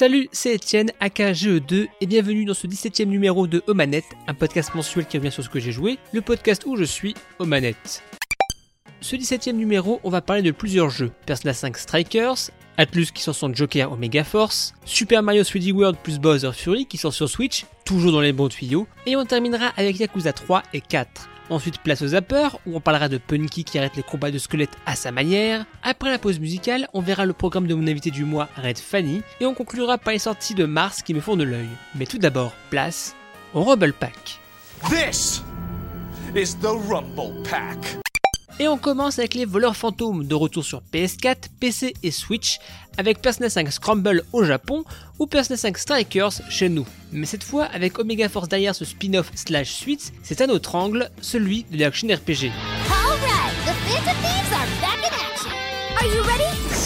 Salut, c'est Etienne, aka GE2, et bienvenue dans ce 17ème numéro de Omanette, un podcast mensuel qui revient sur ce que j'ai joué, le podcast où je suis, Omanette. Ce 17ème numéro, on va parler de plusieurs jeux. Persona 5 Strikers, Atlus qui sort son Joker Omega Force, Super Mario 3D World plus Bowser Fury qui sort sur Switch, toujours dans les bons tuyaux, et on terminera avec Yakuza 3 et 4. Ensuite, place aux zappers, où on parlera de Punky qui arrête les combats de squelettes à sa manière. Après la pause musicale, on verra le programme de mon invité du mois, Red Fanny, et on conclura par les sorties de mars qui me font de l'œil. Mais tout d'abord, place au Rumble. This is the Rumble Pack. Et on commence avec les voleurs fantômes de retour sur PS4, PC et Switch, avec Persona 5 Scramble au Japon ou Persona 5 Strikers chez nous. Mais cette fois avec Omega Force derrière ce spin-off slash suite, c'est un autre angle, celui de l'action RPG.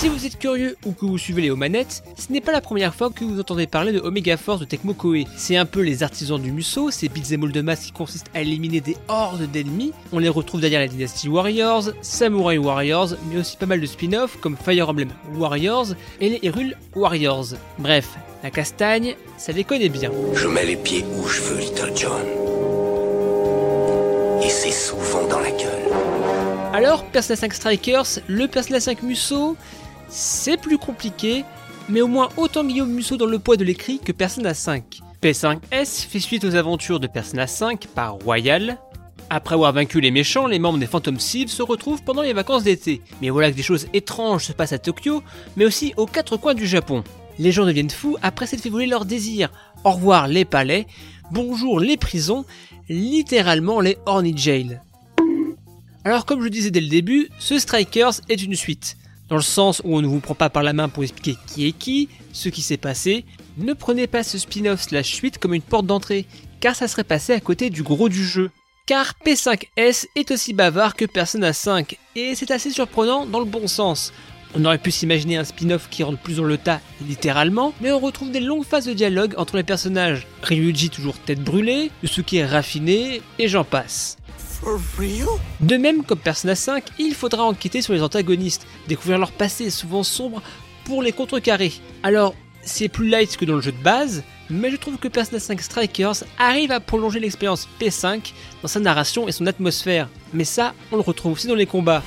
Si vous êtes curieux ou que vous suivez les manettes, ce n'est pas la première fois que vous entendez parler de Omega Force de Tecmo Koei. C'est un peu les artisans du Musso, ces beat'em de masse qui consistent à éliminer des hordes d'ennemis. On les retrouve derrière la Dynasty Warriors, Samurai Warriors, mais aussi pas mal de spin-offs comme Fire Emblem Warriors et les Hyrule Warriors. Bref, la castagne, ça les connaît bien. Je mets les pieds où je veux, Little John. Et c'est souvent dans la gueule. Alors, Persona 5 Strikers, le Persona 5 Musso, c'est plus compliqué, mais au moins autant Guillaume Musso dans le poids de l'écrit que Persona 5. P5S fait suite aux aventures de Persona 5 par Royal. Après avoir vaincu les méchants, les membres des Phantom Thieves se retrouvent pendant les vacances d'été. Mais voilà que des choses étranges se passent à Tokyo, mais aussi aux quatre coins du Japon. Les gens deviennent fous après s'être fait voler leurs désirs. Au revoir les palais, bonjour les prisons, littéralement les Horny Jail. Alors comme je disais dès le début, ce Strikers est une suite. Dans le sens où on ne vous prend pas par la main pour expliquer qui est qui, ce qui s'est passé, ne prenez pas ce spin-off slash suite comme une porte d'entrée, car ça serait passé à côté du gros du jeu. Car P5S est aussi bavard que Persona 5, et c'est assez surprenant dans le bon sens. On aurait pu s'imaginer un spin-off qui rentre plus dans le tas, littéralement, mais on retrouve des longues phases de dialogue entre les personnages. Ryuji toujours tête brûlée, Yusuke raffiné, et j'en passe. For real? De même, comme Persona 5, il faudra enquêter sur les antagonistes, découvrir leur passé souvent sombre pour les contrecarrer. Alors, c'est plus light que dans le jeu de base, mais je trouve que Persona 5 Strikers arrive à prolonger l'expérience P5 dans sa narration et son atmosphère. Mais ça, on le retrouve aussi dans les combats.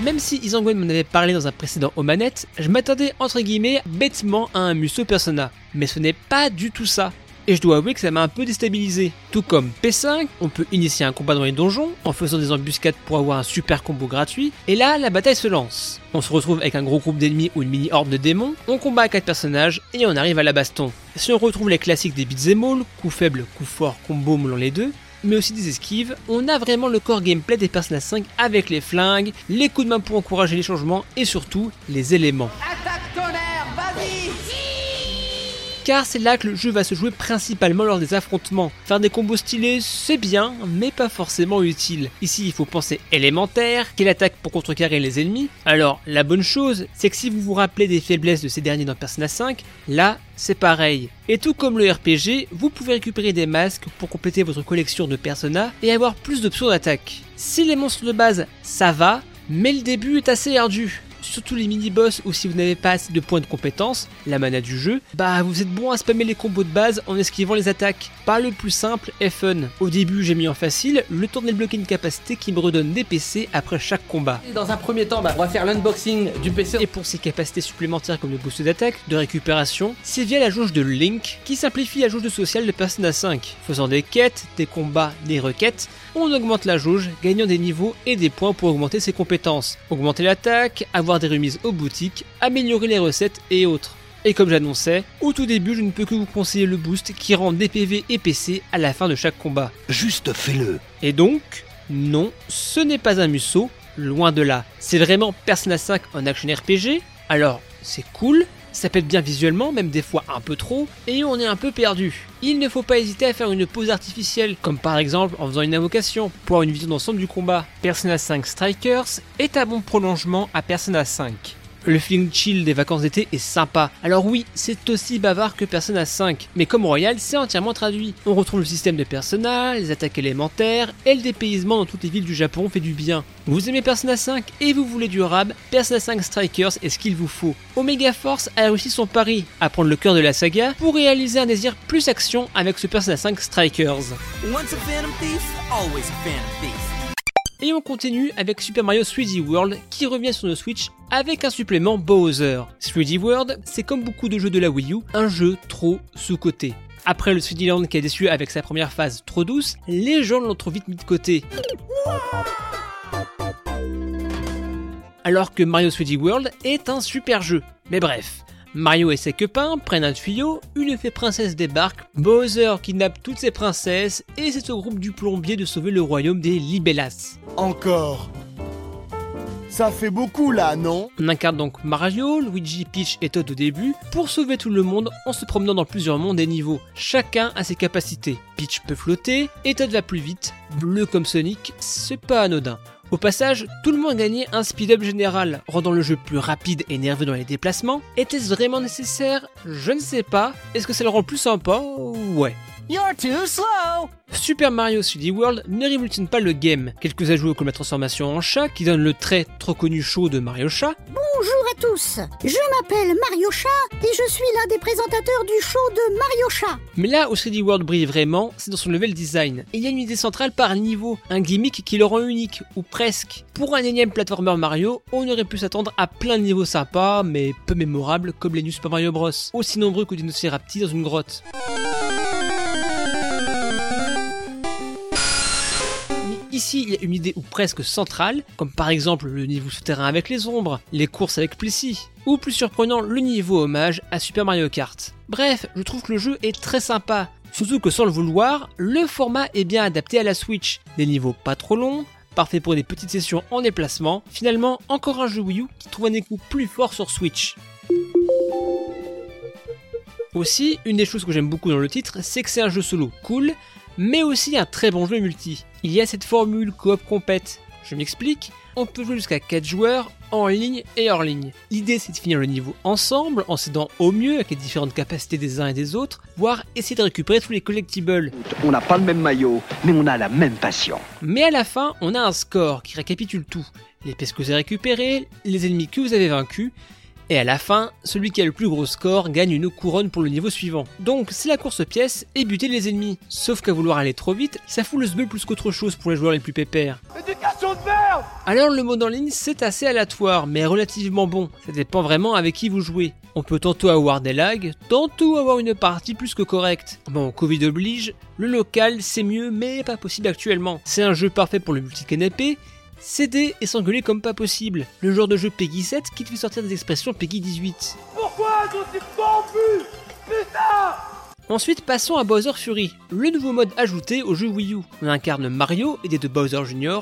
Même si Isangwen m'en avait parlé dans un précédent Omanette, je m'attendais entre guillemets bêtement à un Musso Persona. Mais ce n'est pas du tout ça. Et je dois avouer que ça m'a un peu déstabilisé. Tout comme P5, on peut initier un combat dans les donjons en faisant des embuscades pour avoir un super combo gratuit, et là la bataille se lance. On se retrouve avec un gros groupe d'ennemis ou une mini horde de démons, on combat 4 personnages et on arrive à la baston. Si on retrouve les classiques des beat'em all, coups faibles, coups forts, combo moulant les deux, mais aussi des esquives, on a vraiment le core gameplay des Persona 5 avec les flingues, les coups de main pour encourager les changements et surtout les éléments. Car c'est là que le jeu va se jouer principalement lors des affrontements. Faire des combos stylés, c'est bien, mais pas forcément utile. Ici, il faut penser élémentaire, quelle attaque pour contrecarrer les ennemis. Alors, la bonne chose, c'est que si vous vous rappelez des faiblesses de ces derniers dans Persona 5, là, c'est pareil. Et tout comme le RPG, vous pouvez récupérer des masques pour compléter votre collection de Persona et avoir plus d'options d'attaque. Si les monstres de base, ça va, mais le début est assez ardu surtout les mini-boss ou si vous n'avez pas assez de points de compétence, la mana du jeu, bah vous êtes bon à spammer les combos de base en esquivant les attaques. Pas le plus simple et fun. Au début j'ai mis en facile, le temps de débloquer une capacité qui me redonne des PC après chaque combat. Dans un premier temps, bah, on va faire l'unboxing du PC. Et pour ces capacités supplémentaires comme le boost d'attaque, de récupération, c'est via la jauge de Link qui simplifie la jauge de social de Persona 5. Faisant des quêtes, des combats, des requêtes, on augmente la jauge, gagnant des niveaux et des points pour augmenter ses compétences. Augmenter l'attaque, avoir des remises aux boutiques, améliorer les recettes et autres. Et comme j'annonçais, au tout début je ne peux que vous conseiller le boost qui rend des PV et PC à la fin de chaque combat. Juste fais-le. Et donc, non, ce n'est pas un Musso, loin de là. C'est vraiment Persona 5 en action RPG. Alors, c'est cool, ça pète bien visuellement, même des fois un peu trop, et on est un peu perdu. Il ne faut pas hésiter à faire une pause artificielle, comme par exemple en faisant une invocation, pour avoir une vision d'ensemble du combat. Persona 5 Strikers est un bon prolongement à Persona 5. Le feeling chill des vacances d'été est sympa. Alors oui, c'est aussi bavard que Persona 5, mais comme Royal, c'est entièrement traduit. On retrouve le système de Persona, les attaques élémentaires, et le dépaysement dans toutes les villes du Japon fait du bien. Vous aimez Persona 5 et vous voulez du rab, Persona 5 Strikers est ce qu'il vous faut. Omega Force a réussi son pari à prendre le cœur de la saga pour réaliser un désir plus action avec ce Persona 5 Strikers. Et on continue avec Super Mario 3D World qui revient sur nos Switch avec un supplément Bowser. 3D World, c'est comme beaucoup de jeux de la Wii U, un jeu trop sous-coté. Après le 3D Land qui a déçu avec sa première phase trop douce, les gens l'ont trop vite mis de côté. Alors que Mario 3D World est un super jeu. Mais bref, Mario et ses copains prennent un tuyau, une fée princesse débarque, Bowser kidnappe toutes ses princesses et c'est au groupe du plombier de sauver le royaume des Libellas. Encore. Ça fait beaucoup là, non? On incarne donc Mario, Luigi, Peach et Todd au début pour sauver tout le monde en se promenant dans plusieurs mondes et niveaux. Chacun a ses capacités. Peach peut flotter et Todd va plus vite. Bleu comme Sonic, c'est pas anodin. Au passage, tout le monde gagné un speed-up général, rendant le jeu plus rapide et nerveux dans les déplacements. Était-ce vraiment nécessaire? Je ne sais pas. Est-ce que ça le rend plus sympa? Ouais. You're too slow. Super Mario 3D World ne révolutionne pas le game. Quelques ajouts comme la transformation en chat qui donne le très trop connu show de Mario Chat. Bonjour à tous, je m'appelle Mario Chat et je suis l'un des présentateurs du show de Mario Chat. Mais là où 3D World brille vraiment, c'est dans son level design. Il y a une idée centrale par niveau, un gimmick qui le rend unique, ou presque. Pour un énième platformer Mario, on aurait pu s'attendre à plein de niveaux sympas, mais peu mémorables comme les New Super Mario Bros. Aussi nombreux que Dinocerapti dans une grotte. Ici, il y a une idée ou presque centrale, comme par exemple le niveau souterrain avec les ombres, les courses avec Plessis, ou plus surprenant, le niveau hommage à Super Mario Kart. Bref, je trouve que le jeu est très sympa, surtout que sans le vouloir, le format est bien adapté à la Switch. Des niveaux pas trop longs, parfait pour des petites sessions en déplacement, finalement encore un jeu Wii U qui trouve un écho plus fort sur Switch. Aussi, une des choses que j'aime beaucoup dans le titre, c'est que c'est un jeu solo cool, mais aussi un très bon jeu multi. Il y a cette formule coop compète. Je m'explique, on peut jouer jusqu'à 4 joueurs en ligne et hors ligne. L'idée c'est de finir le niveau ensemble en s'aidant au mieux avec les différentes capacités des uns et des autres, voire essayer de récupérer tous les collectibles. On n'a pas le même maillot, mais on a la même passion. Mais à la fin, on a un score qui récapitule tout. Les pièces que vous avez récupérées, les ennemis que vous avez vaincus, et à la fin, celui qui a le plus gros score gagne une couronne pour le niveau suivant. Donc c'est la course pièce et buter les ennemis. Sauf qu'à vouloir aller trop vite, ça fout le sbeul plus qu'autre chose pour les joueurs les plus pépères. Éducation de merde Alors le mode en ligne c'est assez aléatoire mais relativement bon. Ça dépend vraiment avec qui vous jouez. On peut tantôt avoir des lags, tantôt avoir une partie plus que correcte. Bon, Covid oblige, le local c'est mieux mais pas possible actuellement. C'est un jeu parfait pour le multi-canapé, céder et s'engueuler comme pas possible. Le genre de jeu Peggy 7 qui te fait sortir des expressions Peggy 18. Pourquoi sont-ils corrompus Putain Ensuite, passons à Bowser Fury, le nouveau mode ajouté au jeu Wii U. On incarne Mario aidé de Bowser Jr.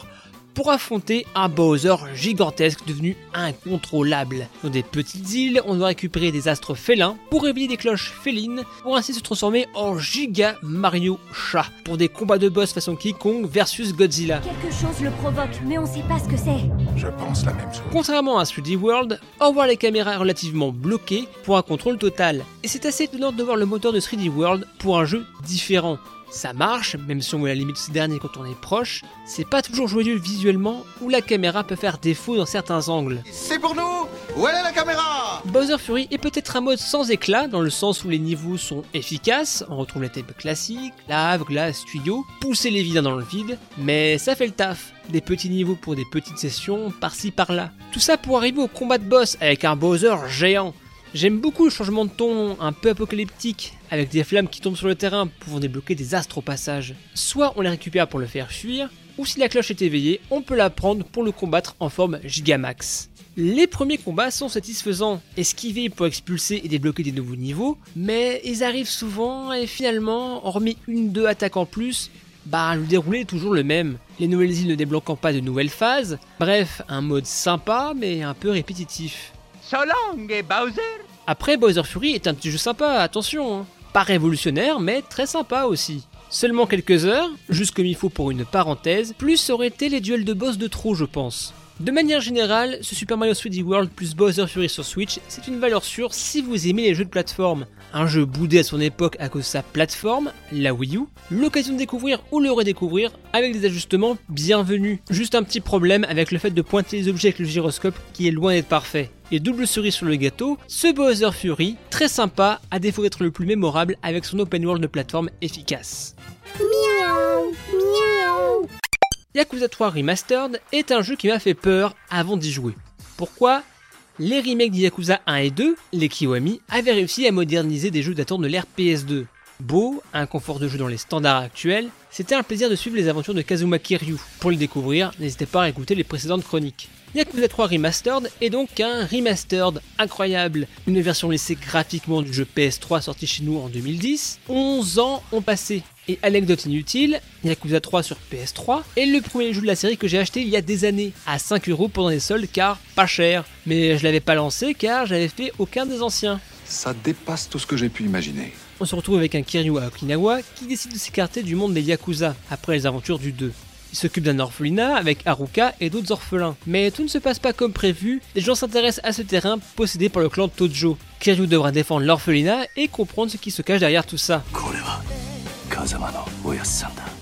pour affronter un Bowser gigantesque devenu incontrôlable. Dans des petites îles, on doit récupérer des astres félins pour réveiller des cloches félines pour ainsi se transformer en Giga Mario Chat pour des combats de boss façon King Kong versus Godzilla. Quelque chose le provoque, mais on sait pas ce que c'est. Je pense la même chose. Contrairement à 3D World, on voit les caméras relativement bloquées pour un contrôle total. Et c'est assez étonnant de voir le moteur de 3D World pour un jeu différent. Ça marche, même si on voit la limite de ce dernier quand on est proche, c'est pas toujours joyeux visuellement, où la caméra peut faire défaut dans certains angles. C'est pour nous Où est la caméra? Bowser Fury est peut-être un mode sans éclat, dans le sens où les niveaux sont efficaces, on retrouve les thèmes classiques, lave, glace, tuyau, pousser les vilains dans le vide, mais ça fait le taf. Des petits niveaux pour des petites sessions, par-ci par-là. Tout ça pour arriver au combat de boss avec un Bowser géant. J'aime beaucoup le changement de ton un peu apocalyptique, avec des flammes qui tombent sur le terrain pouvant débloquer des astres au passage. Soit on les récupère pour le faire fuir, ou si la cloche est éveillée, on peut la prendre pour le combattre en forme Gigamax. Les premiers combats sont satisfaisants, esquiver pour expulser et débloquer des nouveaux niveaux, mais ils arrivent souvent et finalement, hormis une deux attaques en plus, bah le déroulé est toujours le même. Les nouvelles îles ne débloquant pas de nouvelles phases, bref, un mode sympa mais un peu répétitif. Après, Bowser Fury est un petit jeu sympa, attention. hein. Pas révolutionnaire, mais très sympa aussi. Seulement quelques heures, juste comme il faut pour une parenthèse, plus ça aurait été les duels de boss de trop, je pense. De manière générale, ce Super Mario 3D World plus Bowser Fury sur Switch, c'est une valeur sûre si vous aimez les jeux de plateforme. Un jeu boudé à son époque à cause de sa plateforme, la Wii U, l'occasion de découvrir ou le redécouvrir avec des ajustements bienvenus. Juste un petit problème avec le fait de pointer les objets avec le gyroscope qui est loin d'être parfait. Et double cerise sur le gâteau, ce Bowser Fury, très sympa, à défaut d'être le plus mémorable avec son open world de plateforme efficace. Miaou, miaou. Yakuza 3 Remastered est un jeu qui m'a fait peur avant d'y jouer. Pourquoi? Les remakes de Yakuza 1 et 2, les Kiwami, avaient réussi à moderniser des jeux datant de l'ère PS2. Beau, un confort de jeu dans les standards actuels, c'était un plaisir de suivre les aventures de Kazuma Kiryu. Pour les découvrir, n'hésitez pas à écouter les précédentes chroniques. Yakuza 3 Remastered est donc un remastered incroyable, une version laissée graphiquement du jeu PS3 sorti chez nous en 2010. 11 ans ont passé. Et anecdote inutile, Yakuza 3 sur PS3 est le premier jeu de la série que j'ai acheté il y a des années, à 5 euros pendant les soldes car pas cher. Mais je l'avais pas lancé car j'avais fait aucun des anciens. Ça dépasse tout ce que j'ai pu imaginer. On se retrouve avec un Kiryu à Okinawa qui décide de s'écarter du monde des Yakuza après les aventures du 2. Il s'occupe d'un orphelinat avec Haruka et d'autres orphelins. Mais tout ne se passe pas comme prévu, les gens s'intéressent à ce terrain possédé par le clan Tojo. Kiryu devra défendre l'orphelinat et comprendre ce qui se cache derrière tout ça.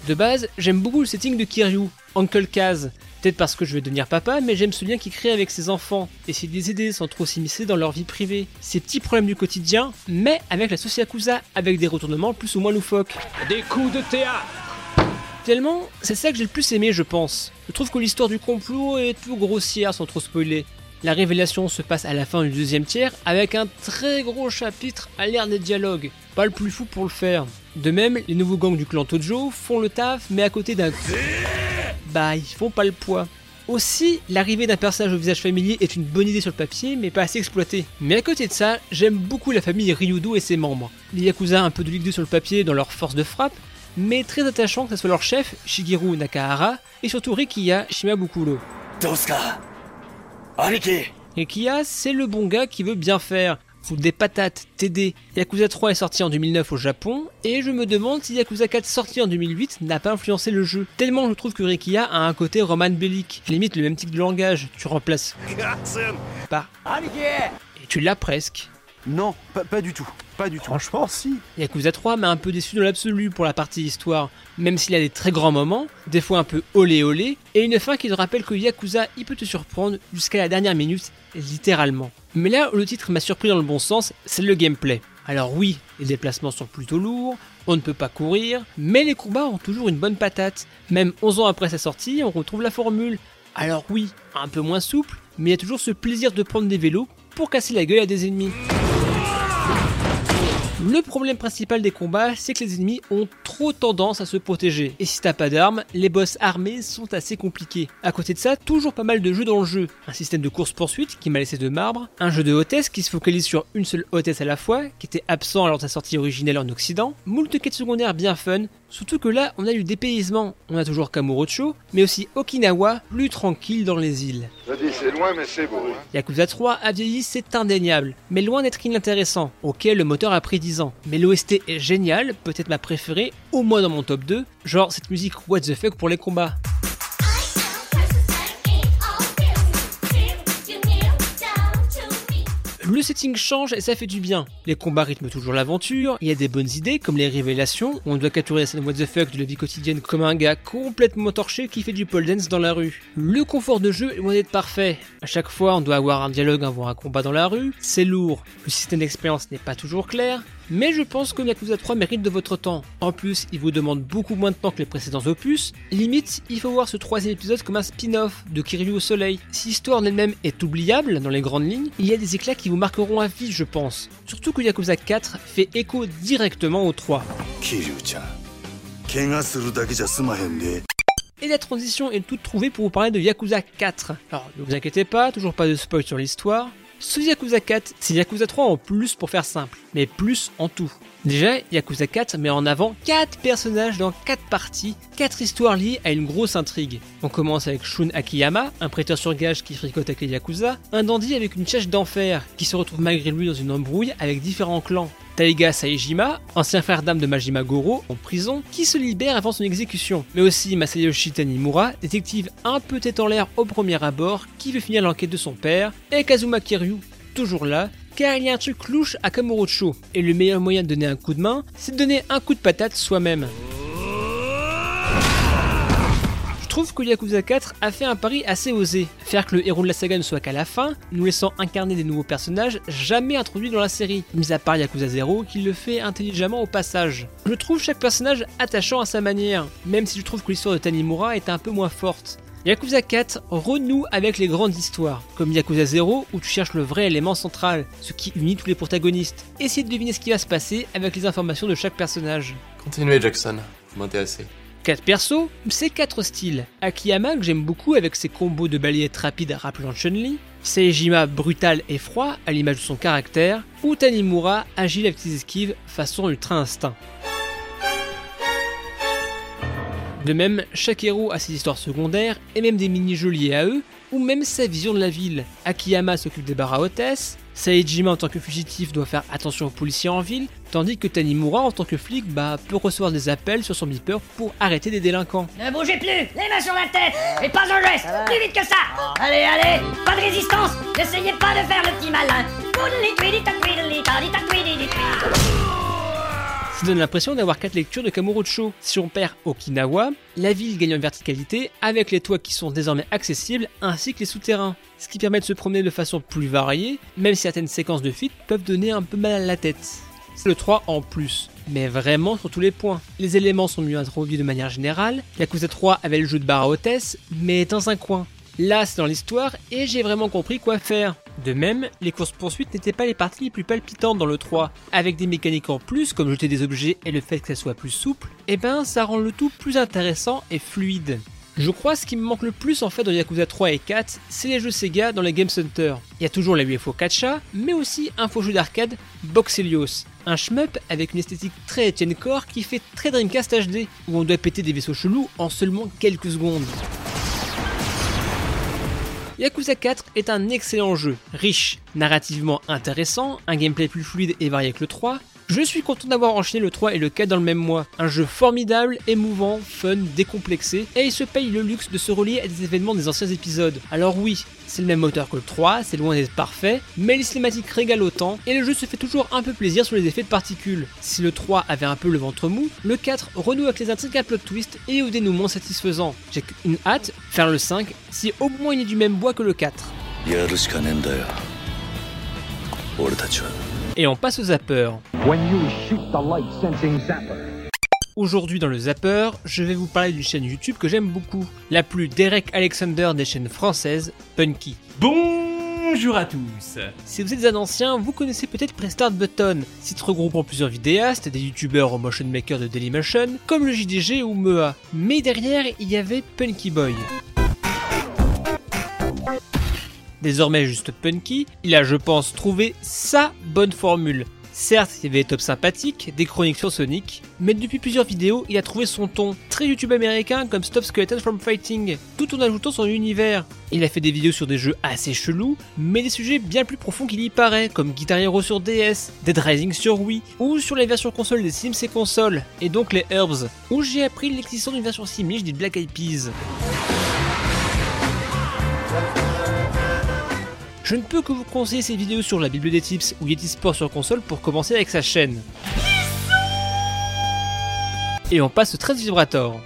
De base, j'aime beaucoup le setting de Kiryu, Uncle Kaz. Peut-être parce que je vais devenir papa, mais j'aime ce lien qu'il crée avec ses enfants, essayer de les aider sans trop s'immiscer dans leur vie privée. Ces petits problèmes du quotidien, mais avec la sauce Yakuza, avec des retournements plus ou moins loufoques. Des coups de théâtre Finalement, c'est ça que j'ai le plus aimé, je pense. Je trouve que l'histoire du complot est tout grossière sans trop spoiler. La révélation se passe à la fin du deuxième tiers avec un très gros chapitre à l'ère des dialogues. Pas le plus fou pour le faire. De même, les nouveaux gangs du clan Tojo font le taf, mais à côté d'un. Bah, ils font pas le poids. Aussi, l'arrivée d'un personnage au visage familier est une bonne idée sur le papier, mais pas assez exploitée. Mais à côté de ça, j'aime beaucoup la famille Ryudo et ses membres. Les Yakuza un peu de ligue sur le papier dans leur force de frappe, mais très attachant que ce soit leur chef, Shigeru Nakahara, et surtout Rikiya Shimabukuro. Rikiya, c'est le bon gars qui veut bien faire. Foutre des patates, TD. Yakuza 3 est sorti en 2009 au Japon, et je me demande si Yakuza 4 sorti en 2008 n'a pas influencé le jeu. Tellement je trouve que Rikiya a un côté Roman Bellic, limite le même type de langage. Tu remplaces par et tu l'as presque. Non, pas, pas du tout. Pas du tout. Franchement, si. Yakuza 3 m'a un peu déçu dans l'absolu pour la partie histoire, même s'il a des très grands moments, des fois un peu olé olé, et une fin qui te rappelle que Yakuza il peut te surprendre jusqu'à la dernière minute, littéralement. Mais là où le titre m'a surpris dans le bon sens, c'est le gameplay. Alors oui, les déplacements sont plutôt lourds, on ne peut pas courir, mais les combats ont toujours une bonne patate. Même 11 ans après sa sortie, on retrouve la formule. Alors oui, un peu moins souple, mais il y a toujours ce plaisir de prendre des vélos pour casser la gueule à des ennemis. Le problème principal des combats, c'est que les ennemis ont trop tendance à se protéger. Et si t'as pas d'armes, les boss armés sont assez compliqués. À côté de ça, toujours pas mal de jeux dans le jeu. Un système de course-poursuite qui m'a laissé de marbre, un jeu de hôtesse qui se focalise sur une seule hôtesse à la fois, qui était absent lors de sa sortie originelle en Occident, moult quêtes secondaires bien fun, surtout que là, on a du dépaysement. On a toujours Kamurocho, mais aussi Okinawa, plus tranquille dans les îles. Je dis, c'est loin, mais c'est beau. Hein. Yakuza 3 a vieilli, c'est indéniable, mais loin d'être inintéressant. Ok, le moteur a pris 10 mais l'OST est génial, peut-être ma préférée, au moins dans mon top 2, genre cette musique what the fuck pour les combats. Le setting change et ça fait du bien. Les combats rythment toujours l'aventure, il y a des bonnes idées comme les révélations, on doit capturer la scène what the fuck de la vie quotidienne comme un gars complètement torché qui fait du pole dance dans la rue. Le confort de jeu est loin d'être parfait. À chaque fois, on doit avoir un dialogue avant un combat dans la rue, c'est lourd. Le système d'expérience n'est pas toujours clair, mais je pense que Yakuza 3 mérite de votre temps. En plus, il vous demande beaucoup moins de temps que les précédents opus. Limite, il faut voir ce troisième épisode comme un spin-off de Kiryu au soleil. Si l'histoire en elle-même est oubliable dans les grandes lignes, il y a des éclats qui vous marqueront à vie, je pense. Surtout que Yakuza 4 fait écho directement au 3. Et la transition est toute trouvée pour vous parler de Yakuza 4. Alors, ne vous inquiétez pas, toujours pas de spoil sur l'histoire. Ce Yakuza 4, c'est Yakuza 3 en plus pour faire simple, mais plus en tout. Déjà, Yakuza 4 met en avant 4 personnages dans 4 parties, 4 histoires liées à une grosse intrigue. On commence avec Shun Akiyama, un prêteur sur gage qui fricote avec les Yakuza, un dandy avec une chèche d'enfer qui se retrouve malgré lui dans une embrouille avec différents clans. Taiga Saejima, ancien frère d'âme de Majima Goro, en prison, qui se libère avant son exécution. Mais aussi Masayoshi Tanimura, détective un peu tête en l'air au premier abord, qui veut finir l'enquête de son père, et Kazuma Kiryu, toujours là, car il y a un truc louche à Kamurocho, et le meilleur moyen de donner un coup de main, c'est de donner un coup de patate soi-même. Je trouve que Yakuza 4 a fait un pari assez osé, faire que le héros de la saga ne soit qu'à la fin, nous laissant incarner des nouveaux personnages jamais introduits dans la série, mis à part Yakuza 0 qui le fait intelligemment au passage. Je trouve chaque personnage attachant à sa manière, même si je trouve que l'histoire de Tanimura est un peu moins forte. Yakuza 4 renoue avec les grandes histoires, comme Yakuza 0 où tu cherches le vrai élément central, ce qui unit tous les protagonistes. Essayez de deviner ce qui va se passer avec les informations de chaque personnage. Continuez Jackson, vous m'intéressez. 4 persos, c'est 4 styles. Akiyama que j'aime beaucoup avec ses combos de balayettes rapides rappelant Chun-Li, Seijima brutal et froid à l'image de son caractère, ou Tanimura agile avec ses esquives façon ultra instinct. De même, chaque héros a ses histoires secondaires et même des mini-jeux liés à eux, ou même sa vision de la ville. Akiyama s'occupe des bars à hôtesse, Saejima en tant que fugitif doit faire attention aux policiers en ville, tandis que Tanimura en tant que flic bah, peut recevoir des appels sur son beeper pour arrêter des délinquants. Ne bougez plus, les mains sur la tête, et pas un geste, plus vite que ça. Allez, allez, pas de résistance, n'essayez pas de faire le petit malin ça donne l'impression d'avoir quatre lectures de Kamurocho. Si on perd Okinawa, la ville gagne en verticalité avec les toits qui sont désormais accessibles ainsi que les souterrains, ce qui permet de se promener de façon plus variée, même si certaines séquences de fuite peuvent donner un peu mal à la tête. C'est le 3 en plus, mais vraiment sur tous les points. Les éléments sont mieux introduits de manière générale, Yakuza 3 avait le jeu de barre à hôtesse, mais dans un coin. Là, c'est dans l'histoire et j'ai vraiment compris quoi faire. De même, les courses-poursuites n'étaient pas les parties les plus palpitantes dans le 3. Avec des mécaniques en plus, comme jeter des objets et le fait que ça soit plus souple, eh ben ça rend le tout plus intéressant et fluide. Je crois ce qui me manque le plus en fait dans Yakuza 3 et 4, c'est les jeux Sega dans les Game Center. Il y a toujours la UFO Kacha, mais aussi un faux jeu d'arcade, Boxelios. Un shmup avec une esthétique très Etienne Core qui fait très Dreamcast HD, où on doit péter des vaisseaux chelous en seulement quelques secondes. Yakuza 4 est un excellent jeu, riche, narrativement intéressant, un gameplay plus fluide et varié que le 3. Je suis content d'avoir enchaîné le 3 et le 4 dans le même mois. Un jeu formidable, émouvant, fun, décomplexé, et il se paye le luxe de se relier à des événements des anciens épisodes. Alors oui, c'est le même moteur que le 3, c'est loin d'être parfait, mais les cinématiques régalent autant et le jeu se fait toujours un peu plaisir sur les effets de particules. Si le 3 avait un peu le ventre mou, le 4 renoue avec les intrigues à plot twist et au dénouement satisfaisant. J'ai une hâte, faire le 5, si au moins il est du même bois que le 4. Et on passe au zapper. Aujourd'hui dans le Zapper, je vais vous parler d'une chaîne YouTube que j'aime beaucoup, la plus Derek Alexander des chaînes françaises, Punky. Bonjour à tous Si vous êtes un ancien, vous connaissez peut-être Prestart Button, site regroupant plusieurs vidéastes, des youtubeurs au motion maker de Dailymotion, comme le JDG ou Mea. Mais derrière, il y avait Punky Boy. Désormais juste Punky, il a je pense trouvé sa bonne formule. Certes, il y avait des tops sympathiques, des chroniques sur Sonic, mais depuis plusieurs vidéos, il a trouvé son ton, très YouTube américain comme Stop Skeleton from Fighting, tout en ajoutant son univers. Il a fait des vidéos sur des jeux assez chelous, mais des sujets bien plus profonds qu'il y paraît, comme Guitar Hero sur DS, Dead Rising sur Wii, ou sur les versions console des Sims et consoles, et donc les Herbs, où j'ai appris l'existence d'une version similaire du Black Eyed Peas. Je ne peux que vous conseiller ces vidéos sur la Bible des Tips ou Yeti Sport sur console pour commencer avec sa chaîne. Et on passe au 13 Vibrator.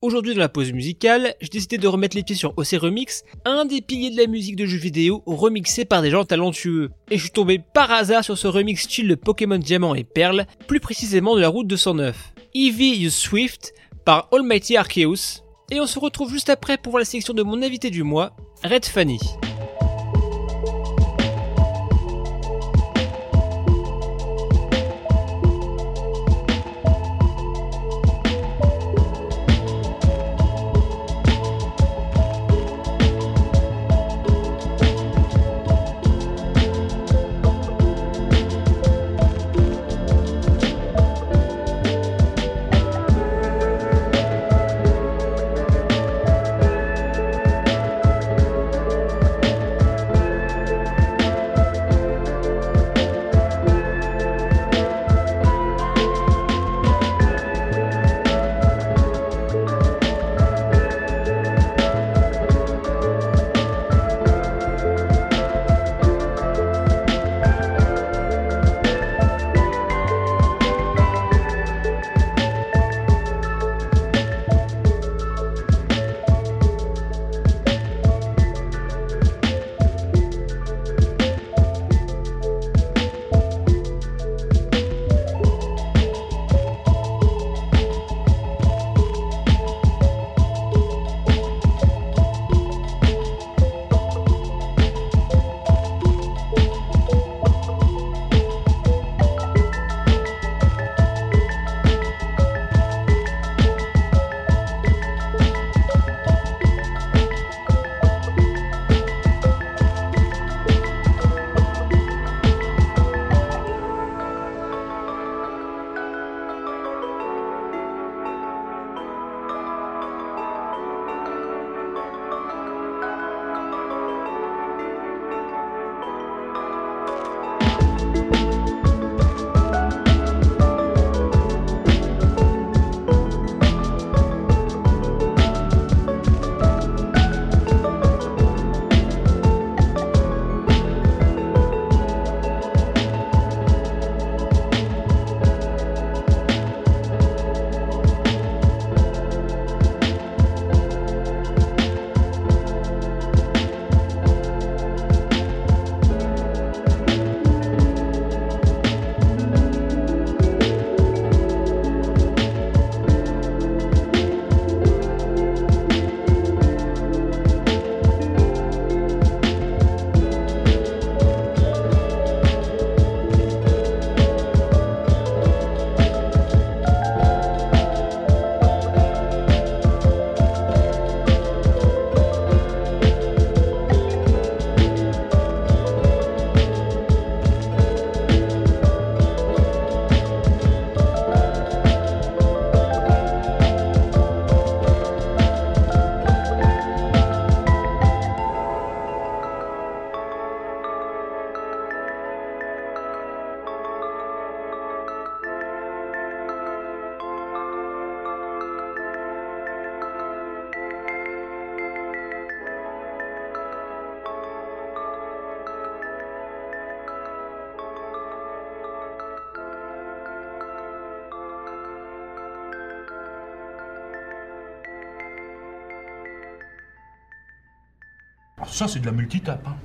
Aujourd'hui dans la pause musicale, j'ai décidé de remettre les pieds sur OC Remix, un des piliers de la musique de jeux vidéo remixé par des gens talentueux. Et je suis tombé par hasard sur ce remix chill de Pokémon Diamant et Perle, plus précisément de la route 209. Eevee Use Swift par Almighty Arceus, et on se retrouve juste après pour voir la sélection de mon invité du mois, Red Fanny. Ça c'est de la multitape. Hein.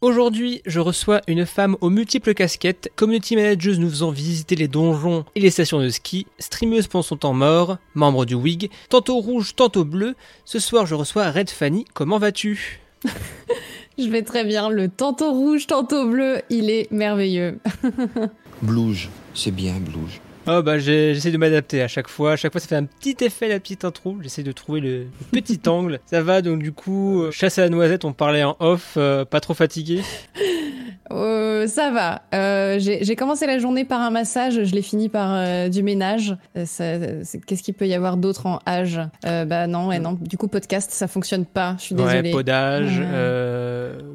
Aujourd'hui, je reçois une femme aux multiples casquettes, community manager nous faisant visiter les donjons et les stations de ski, streameuse pendant son temps mort, membre du WIG, tantôt rouge, tantôt bleu. Ce soir, je reçois Red Fanny. Comment vas-tu? Je vais très bien. Le tantôt rouge, tantôt bleu, il est merveilleux. blouge, c'est bien blouge. Oh bah j'essaie de m'adapter à chaque fois. À chaque fois ça fait un petit effet la petite intro. J'essaie de trouver le, petit angle. Ça va donc du coup euh, chasse à la noisette. On parlait en off. Euh, pas trop fatigué. Euh, ça va. J'ai commencé la journée par un massage. Je l'ai fini par du ménage. Qu'est-ce qu'il peut y avoir d'autre en âge? Bah non, et non. Du coup podcast ça fonctionne pas. Je suis désolée. Ouais, podage,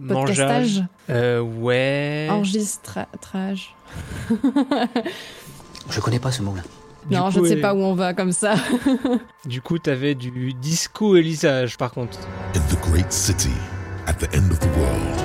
mangeage. ouais. Enregistrage. Je connais pas ce mot-là. Non, je ne sais pas où on va comme ça. du coup, t'avais du disco élisage par contre. In the great city, at the end of the world,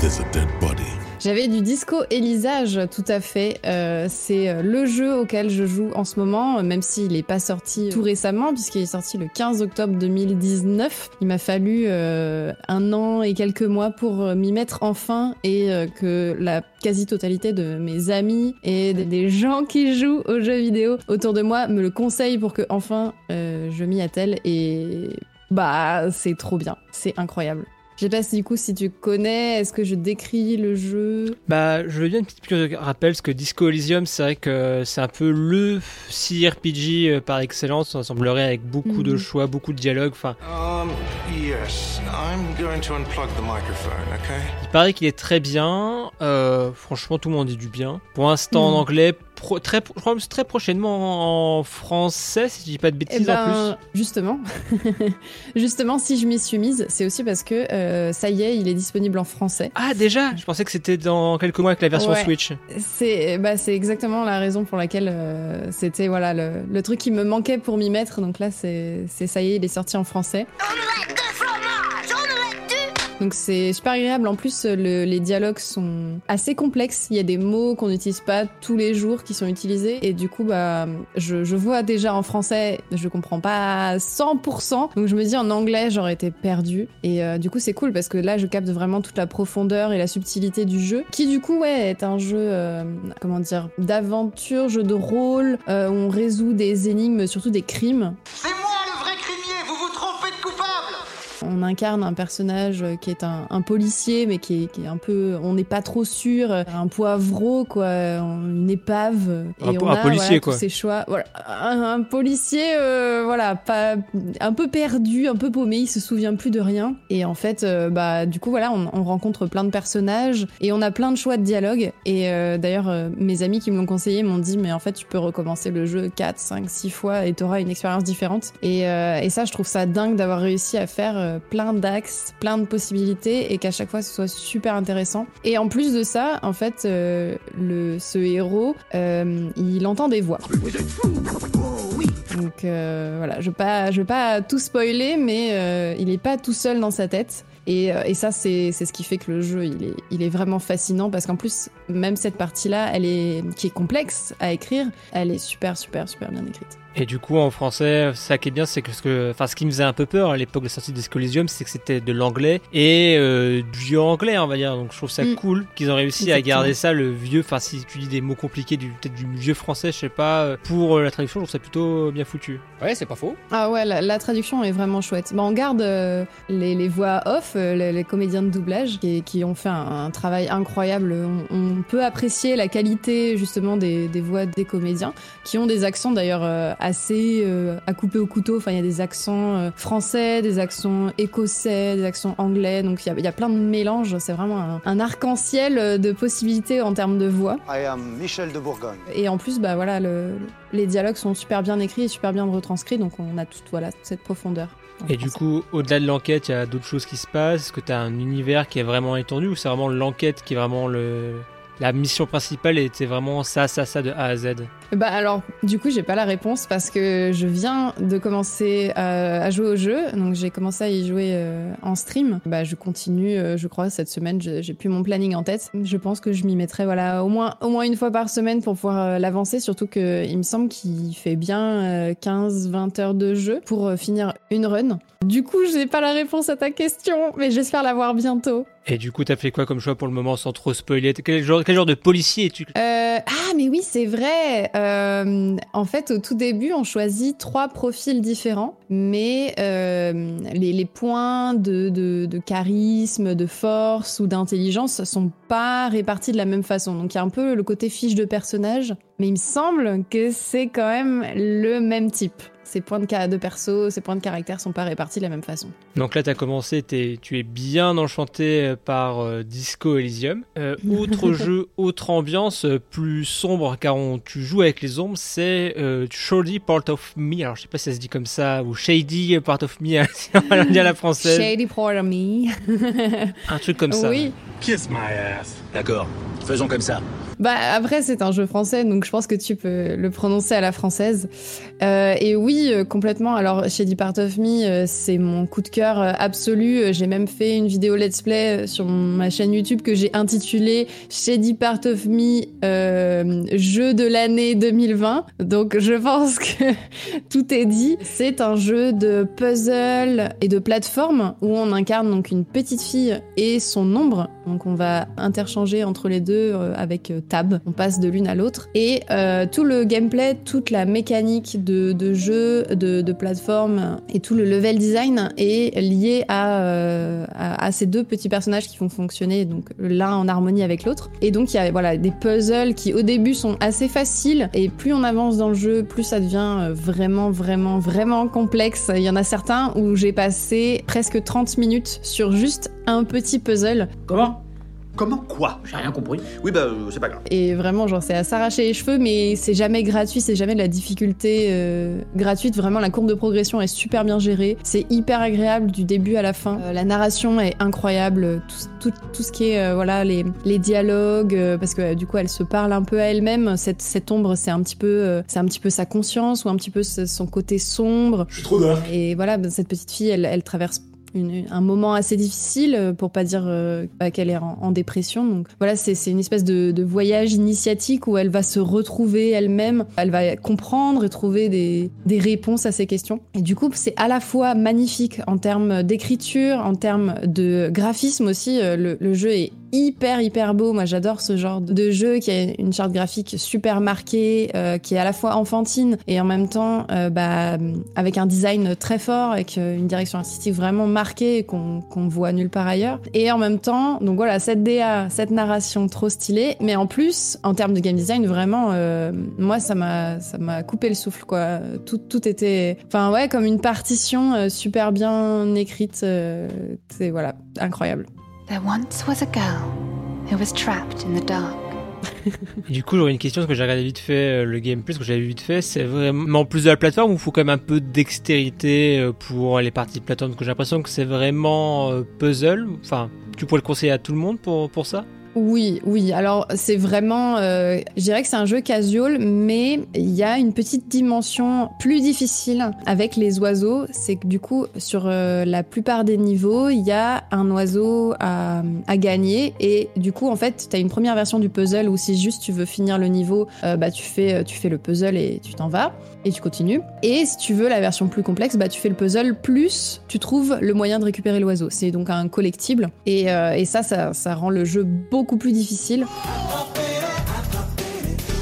there's a dead body. J'avais du disco Elisage, tout à fait. Euh, c'est euh, le jeu auquel je joue en ce moment, même s'il n'est pas sorti tout récemment, puisqu'il est sorti le 15 octobre 2019. Il m'a fallu euh, un an et quelques mois pour m'y mettre enfin et que la quasi-totalité de mes amis et des gens qui jouent aux jeux vidéo autour de moi me le conseillent pour que enfin je m'y attelle et bah c'est trop bien, c'est incroyable. Je sais pas si du coup si tu connais, est-ce que je décris le jeu? Bah je veux bien une petite piqûre de rappel parce que Disco Elysium c'est vrai que c'est un peu le CRPG euh, par excellence, ça semblerait avec beaucoup de mhm. choix, beaucoup de dialogues, enfin... Um, yes, I'm going to unplug the microphone, okay? Il paraît qu'il est très bien, euh, franchement tout le monde dit du bien. Pour l'instant en mhm. Très, je crois très prochainement en français, si je dis pas de bêtises eh ben, en plus. Justement, justement, si je m'y suis mise, c'est aussi parce que euh, ça y est, il est disponible en français. Ah déjà? Je pensais que c'était dans quelques mois avec la version Switch. C'est bah, c'est exactement la raison pour laquelle euh, c'était voilà le, le, truc qui me manquait pour m'y mettre. Donc là, c'est ça y est, il est sorti en français. Donc c'est super agréable. En plus, les dialogues sont assez complexes. Il y a des mots qu'on n'utilise pas tous les jours qui sont utilisés. Et du coup, bah, je, vois déjà en français, je comprends pas 100%. Donc je me dis en anglais, j'aurais été perdue. Et euh, du coup, c'est cool parce que là, je capte vraiment toute la profondeur et la subtilité du jeu. Qui du coup, ouais, est un jeu, euh, comment dire, d'aventure, jeu de rôle, euh, où on résout des énigmes, surtout des crimes le vrai crimier, vous vous trompez de coupable on incarne un personnage qui est un, policier, mais qui est, un peu, on n'est pas trop sûr, un poivreau quoi, une épave. Et un, on a, policier quoi. Tous ces choix, voilà, un, policier, euh, voilà, pas un peu perdu, un peu paumé, il se souvient plus de rien. Et en fait, euh, bah du coup voilà, on, rencontre plein de personnages et on a plein de choix de dialogue. Et euh, d'ailleurs, mes amis qui me l'ont conseillé m'ont dit, mais en fait, tu peux recommencer le jeu 4, 5, 6 fois et t'auras une expérience différente. Et, et ça, je trouve ça dingue d'avoir réussi à faire plein d'axes, plein de possibilités et qu'à chaque fois ce soit super intéressant. Et en plus de ça, en fait, euh, le, ce héros, euh, il entend des voix. Donc euh, voilà, je ne vais pas tout spoiler, mais il n'est pas tout seul dans sa tête. Et, et ça, c'est ce qui fait que le jeu, il est, il est vraiment fascinant parce qu'en plus, même cette partie-là, elle est, qui est complexe à écrire, elle est super, super, super bien écrite. Et du coup, en français, ça qui est bien, c'est que ce, que, enfin, ce qui me faisait un peu peur à l'époque de la sortie de Scolisium, c'est que c'était de l'anglais et euh, du vieux anglais, on va dire. Donc je trouve ça mm. cool qu'ils ont réussi à garder ça, le vieux, enfin, si tu dis des mots compliqués, du, peut-être du vieux français, je sais pas, euh, pour euh, la traduction, je trouve ça plutôt bien foutu. Ouais, c'est pas faux. Ah ouais, la, traduction est vraiment chouette. Bah, on garde les, voix off, les, comédiens de doublage qui, qui ont fait un, travail incroyable. On, peut apprécier la qualité justement des, des, voix des comédiens qui ont des accents d'ailleurs assez euh, à couper au couteau. Enfin, il y a des accents euh, français, des accents écossais, des accents anglais. Donc il y a, plein de mélanges. C'est vraiment un, arc-en-ciel euh, de possibilités en termes de voix. I am Michel de Bourgogne. Et en plus, bah voilà, les dialogues sont super bien écrits et super bien retranscrits. Donc on a toute voilà cette profondeur. Et du coup, au-delà de l'enquête, il y a d'autres choses qui se passent? Est-ce que tu as un univers qui est vraiment étendu ou c'est vraiment l'enquête qui est vraiment le, la mission principale était vraiment ça, ça, ça de A à Z Bah alors, du coup, j'ai pas la réponse parce que je viens de commencer à, à jouer au jeu. Donc, j'ai commencé à y jouer euh, en stream. Bah, je continue, euh, je crois, cette semaine. J'ai plus mon planning en tête. Je pense que je m'y mettrai, voilà, au moins, au moins une fois par semaine pour pouvoir euh, l'avancer. Surtout que il me semble qu'il fait bien 15-20 heures de jeu pour euh, finir une run. Du coup, j'ai pas la réponse à ta question, mais j'espère l'avoir bientôt. Et du coup, t'as fait quoi comme choix pour le moment sans trop spoiler? Quel genre, de policier es-tu? Euh, ah, mais oui, c'est vrai. Euh, en fait, au tout début, on choisit trois profils différents, mais euh, les, points de, de, de charisme, de force ou d'intelligence sont pas répartis de la même façon. Donc, il y a un peu le côté fiche de personnage, mais il me semble que c'est quand même le même type. Ces points de, de perso, ces points de caractère sont pas répartis de la même façon. Donc là, t'as commencé, t'es- tu es bien enchanté euh, par euh, Disco Elysium. Euh, autre jeu, autre ambiance, plus sombre, car on, tu joues avec les ombres, c'est euh, Shady Part of Me. Alors, je sais pas si ça se dit comme ça, ou Shady Part of Me, hein, si on va le dire à la française. Shady part of me. Un truc comme ça. Oui. Kiss my ass. D'accord, faisons comme ça. Bah après c'est un jeu français donc je pense que tu peux le prononcer à la française. Euh, et oui euh, complètement. Alors Shady Part of Me euh, c'est mon coup de cœur euh, absolu. J'ai même fait une vidéo let's play sur ma chaîne YouTube que j'ai intitulée Shady Part of Me euh, jeu de l'année 2020. Donc je pense que tout est dit. C'est un jeu de puzzle et de plateforme où on incarne donc une petite fille et son ombre. Donc on va interchanger entre les deux euh, avec euh, tab. On passe de l'une à l'autre. Et euh, tout le gameplay, toute la mécanique de, jeu, de, plateforme et tout le level design est lié à, ces deux petits personnages qui vont fonctionner donc l'un en harmonie avec l'autre. Et donc il y a voilà des puzzles qui au début sont assez faciles et plus on avance dans le jeu, plus ça devient vraiment vraiment vraiment complexe. Il y en a certains où j'ai passé presque 30 minutes sur juste un petit puzzle. Comment Comment quoi? J'ai rien compris. Oui, bah, euh, c'est pas grave. Et vraiment, genre, c'est à s'arracher les cheveux, mais c'est jamais gratuit, c'est jamais de la difficulté euh, gratuite. Vraiment, la courbe de progression est super bien gérée. C'est hyper agréable du début à la fin. Euh, la narration est incroyable. Tout, tout, tout ce qui est, euh, voilà, les, les dialogues, euh, parce que euh, du coup, elle se parle un peu à elle-même. Cette, cette ombre, c'est un petit peu, euh, c'est un petit peu sa conscience ou un petit peu ce- son côté sombre. Je suis trop. Et voilà, cette petite fille, elle, elle traverse un moment assez difficile, euh, pour pas dire euh, qu'elle est en, dépression. Donc voilà, c'est une espèce de, voyage initiatique où elle va se retrouver elle-même, elle va comprendre et trouver des, des réponses à ses questions. Et du coup, c'est à la fois magnifique en termes d'écriture, en termes de graphisme aussi. euh, Le, jeu est hyper hyper beau. Moi, j'adore ce genre de jeu qui a une charte graphique super marquée, qui est à la fois enfantine et en même temps bah, avec un design très fort, avec une direction artistique vraiment marquée qu'on voit nulle part ailleurs. Et en même temps, donc voilà, cette DA, cette narration trop stylée, mais en plus, en termes de game design, vraiment, euh, moi, ça m'a ça m'a coupé le souffle, quoi. Tout, tout était, enfin ouais, comme une partition euh, super bien écrite. euh, c'est voilà, incroyable. There once was a girl who was trapped in the dark. Du coup, j'aurais une question parce que j'ai regardé vite fait euh, le gameplay, ce que j'avais vite fait, c'est vraiment en plus de la plateforme où il faut quand même un peu de dextérité euh, pour les parties de plateforme? Parce que j'ai l'impression que c'est vraiment euh, puzzle. Enfin, tu pourrais le conseiller à tout le monde pour, pour ça? Oui, oui. Alors, c'est vraiment. euh, je dirais que c'est un jeu casual, mais il y a une petite dimension plus difficile avec les oiseaux. C'est que du coup, sur euh, la plupart des niveaux, il y a un oiseau à, gagner. Et du coup, en fait, tu une première version du puzzle où si juste tu veux finir le niveau, euh, bah, tu, fais, tu fais le puzzle et tu t'en vas. Et tu continues. Et si tu veux la version plus complexe, bah, tu fais le puzzle plus tu trouves le moyen de récupérer l'oiseau. C'est donc un collectible. Et, euh, et ça, ça, ça rend le jeu beaucoup plus difficile.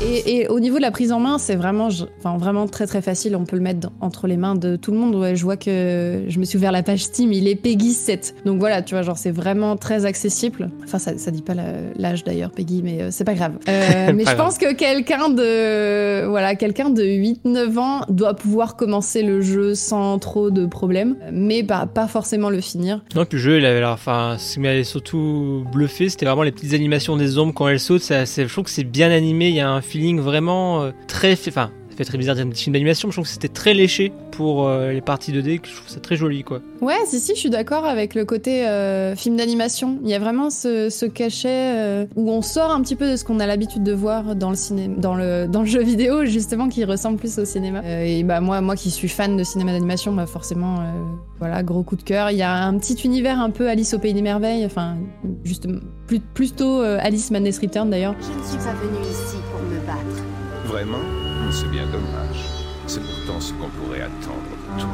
Et, et au niveau de la prise en main, c'est vraiment, je- enfin, vraiment très très facile. On peut le mettre dans- entre les mains de tout le monde. Ouais, je vois que je me suis ouvert la page Steam, il est Peggy 7. Donc voilà, tu vois, genre c'est vraiment très accessible. Enfin, ça, ça dit pas l'âge d'ailleurs, Peggy, mais euh, c'est pas grave. Euh, mais Pas je grave. pense que quelqu'un de, voilà, quelqu'un de 8-9 ans doit pouvoir commencer le jeu sans trop de problèmes, mais pas, pas forcément le finir. Non, puis le jeu, il avait l'air. Enfin, ce qui m'avait surtout bluffé, c'était vraiment les petites animations des ombres quand elles sautent. Ça, je trouve que c'est bien animé. Il y a un feeling vraiment euh, très. fait- Enfin, Ça fait très bizarre d'être un film d'animation, mais je trouve que c'était très léché pour euh, les parties 2D, que je trouve ça très joli, quoi. Ouais, si, si, je suis d'accord avec le côté euh, film d'animation. Il y a vraiment ce, ce cachet euh, où on sort un petit peu de ce qu'on a l'habitude de voir dans le cinéma, dans le, dans le jeu vidéo, justement, qui ressemble plus au cinéma. Euh, et bah, moi, moi qui suis fan de cinéma d'animation, bah, forcément, euh, voilà, gros coup de cœur. Il y a un petit univers un peu Alice au Pays des Merveilles, enfin, juste plus, plutôt Alice Madness Return d'ailleurs. Je ne suis pas venue ici. C'est bien dommage. C'est pourtant ce qu'on pourrait attendre de toi.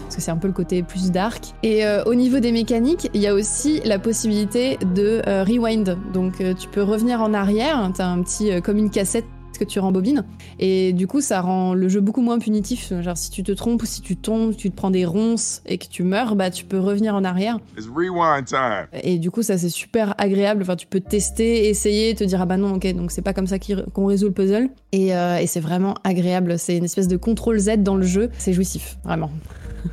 parce que c'est un peu le côté plus dark. Et euh, au niveau des mécaniques, il y a aussi la possibilité de euh, rewind. Donc euh, tu peux revenir en arrière, t'as un petit comme une cassette que tu rembobines. Et du coup ça rend le jeu beaucoup moins punitif. Genre si tu te trompes ou si tu tombes tu te prends des ronces et que tu meurs bah tu peux revenir en arrière. It's rewind time. et du coup ça c'est super agréable. Enfin tu peux tester essayer te dire ah bah non ok donc c'est pas comme ça qu'on résout le puzzle. Et, euh, et c'est vraiment agréable. C'est une espèce de contrôle Z dans le jeu. C'est jouissif vraiment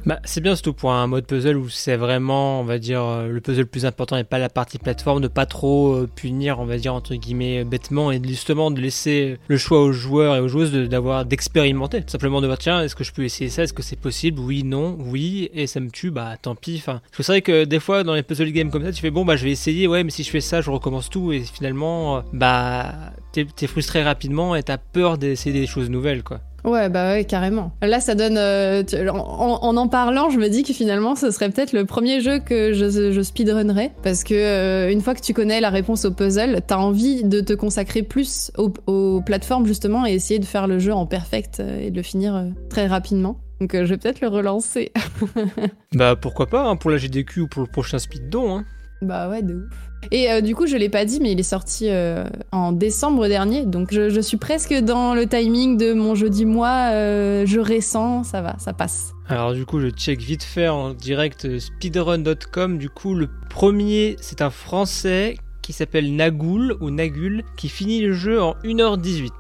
Bah, c'est bien surtout pour un mode puzzle où c'est vraiment, on va dire, euh, le puzzle le plus important et pas la partie plateforme, de pas trop euh, punir, on va dire, entre guillemets, euh, bêtement, et justement de laisser le choix aux joueurs et aux joueuses d'avoir, d'expérimenter. Simplement de voir, tiens, est-ce que je peux essayer ça? Est-ce que c'est possible? Oui, non, oui, et ça me tue, bah tant pis. Enfin, c'est vrai que des fois, dans les puzzle games comme ça, tu fais, bon, bah je vais essayer, ouais, mais si je fais ça, je recommence tout, et finalement, bah, t'es frustré rapidement et t'as peur d'essayer des choses nouvelles, quoi. Ouais, bah ouais, carrément. Là, ça donne. euh, en, en parlant, je me dis que finalement, ce serait peut-être le premier jeu que je, je speedrunnerais. Parce que euh, une fois que tu connais la réponse au puzzle, t'as envie de te consacrer plus aux, plateformes, justement, et essayer de faire le jeu en perfect euh, et de le finir très rapidement. Donc, je vais peut-être le relancer. Bah pourquoi pas, hein, pour la GDQ ou pour le prochain speedon, hein. Bah ouais, de ouf. Et euh, du coup, je l'ai pas dit, mais il est sorti euh, en décembre dernier. Donc, je, je suis presque dans le timing de mon jeudi mois, euh, jeu récent. Ça va, ça passe. Alors du coup, je check vite fait en direct speedrun.com. Du coup, le premier, c'est un Français qui s'appelle Nagoul ou Nagul, qui finit le jeu en 1h18.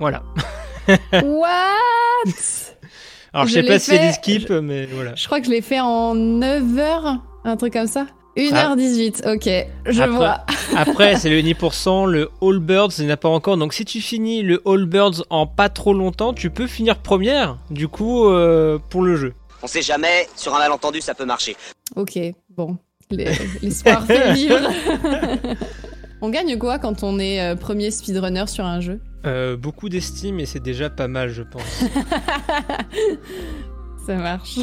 Voilà. What? Alors je, Je sais pas a fait- des skips, mais voilà. Je crois que je l'ai fait en 9 heures, un truc comme ça. 1h18, ok, je Après- vois. Après, c'est le 10%, le All Birds, il n'y en a pas encore. Donc si tu finis le All Birds en pas trop longtemps, tu peux finir première, du coup, euh, pour le jeu. On sait jamais, sur un malentendu, ça peut marcher. Ok, bon, Les- l'espoir fait vivre. on gagne quoi quand on est euh, premier speedrunner sur un jeu? Euh, beaucoup d'estime et c'est déjà pas mal, je pense. Ça marche.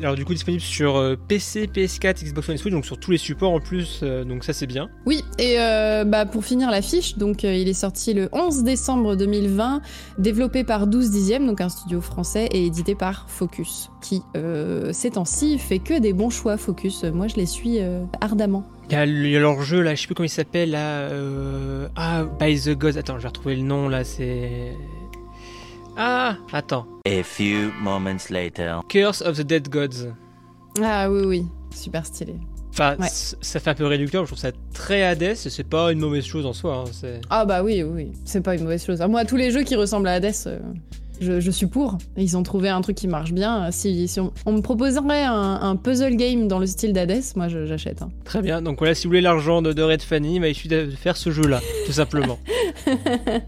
Alors du coup disponible sur euh, PC, PS4, Xbox One et Switch, donc sur tous les supports en plus, euh, donc ça c'est bien. Oui, et euh, bah, pour finir la fiche, donc euh, il est sorti le 11 décembre 2020, développé par 12 dixièmes, donc un studio français, et édité par Focus, qui euh, ces temps-ci fait que des bons choix Focus. Moi, je les suis ardemment. Il y, a le- il y a leur jeu là, je sais plus comment il s'appelle là. euh, Ah, By the Gods. Attends, je vais retrouver le nom là, c'est. Ah, attends. A few moments later. Curse of the Dead Gods. Ah oui, oui, super stylé. Enfin, Ouais. ça fait un peu réducteur, je trouve ça très Hades, et c'est pas une mauvaise chose en soi. hein, Ah bah oui, oui, c'est pas une mauvaise chose. Ah, Moi, tous les jeux qui ressemblent à Hades, euh, je, je suis pour. Ils ont trouvé un truc qui marche bien. Si, si on, on me proposerait un, un puzzle game dans le style d'Hades, moi je- j'achète. hein. Très bien, donc voilà, si vous voulez l'argent de, de Red Fanny, bah, il suffit de faire ce jeu là, tout simplement.